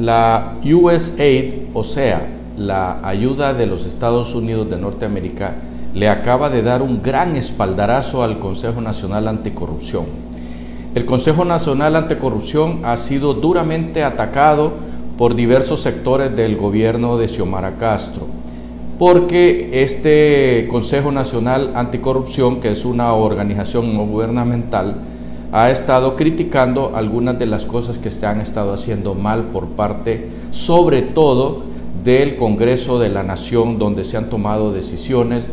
La USAID, o sea, la ayuda de los Estados Unidos de Norteamérica, le acaba de dar un gran espaldarazo al Consejo Nacional Anticorrupción. El Consejo Nacional Anticorrupción ha sido duramente atacado por diversos sectores del gobierno de Xiomara Castro, porque este Consejo Nacional Anticorrupción, que es una organización no gubernamental, ha estado criticando algunas de las cosas que se han estado haciendo mal por parte, sobre todo, del Congreso de la Nación, donde se han tomado decisiones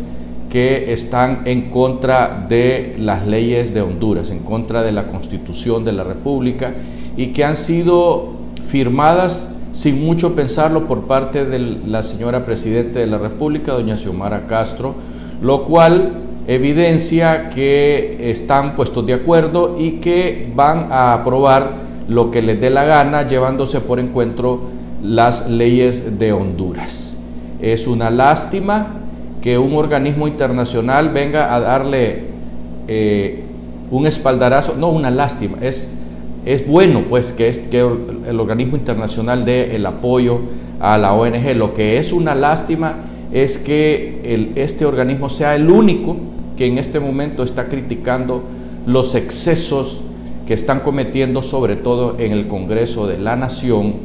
que están en contra de las leyes de Honduras, en contra de la Constitución de la República y que han sido firmadas sin mucho pensarlo por parte de la señora Presidenta de la República, doña Xiomara Castro, lo cual evidencia que están puestos de acuerdo y que van a aprobar lo que les dé la gana, llevándose por encuentro las leyes de Honduras. Es una lástima que un organismo internacional venga a darle eh, un espaldarazo, no una lástima, es, es bueno pues que, es, que el organismo internacional dé el apoyo a la ONG. Lo que es una lástima es que este organismo sea el único que en este momento está criticando los excesos que están cometiendo sobre todo en el Congreso de la Nación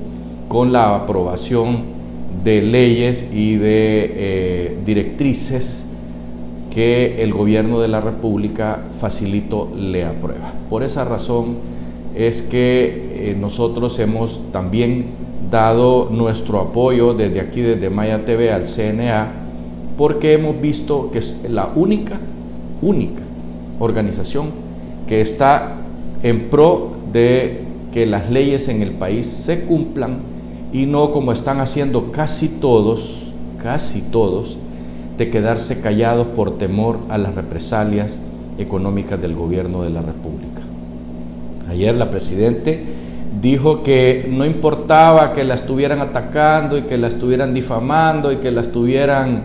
con la aprobación de leyes y de eh, directrices que el gobierno de la República facilito le aprueba. Por esa razón es que eh, nosotros hemos también dado nuestro apoyo desde aquí, desde Maya TV al CNA, porque hemos visto que es la única única organización que está en pro de que las leyes en el país se cumplan y no como están haciendo casi todos, casi todos, de quedarse callados por temor a las represalias económicas del gobierno de la República. Ayer la Presidente dijo que no importaba que la estuvieran atacando y que la estuvieran difamando y que la estuvieran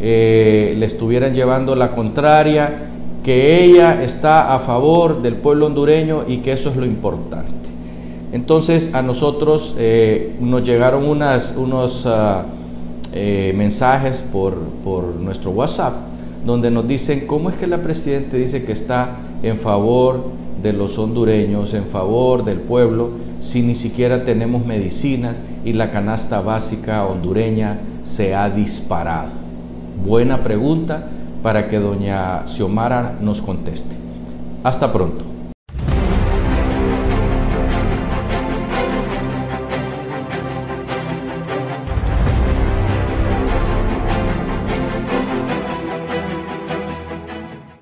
eh, le estuvieran llevando la contraria, que ella está a favor del pueblo hondureño y que eso es lo importante. Entonces a nosotros eh, nos llegaron unas, unos ah, eh, mensajes por, por nuestro WhatsApp donde nos dicen cómo es que la Presidenta dice que está en favor de los hondureños, en favor del pueblo, si ni siquiera tenemos medicinas y la canasta básica hondureña se ha disparado. Buena pregunta para que doña Xiomara nos conteste. Hasta pronto.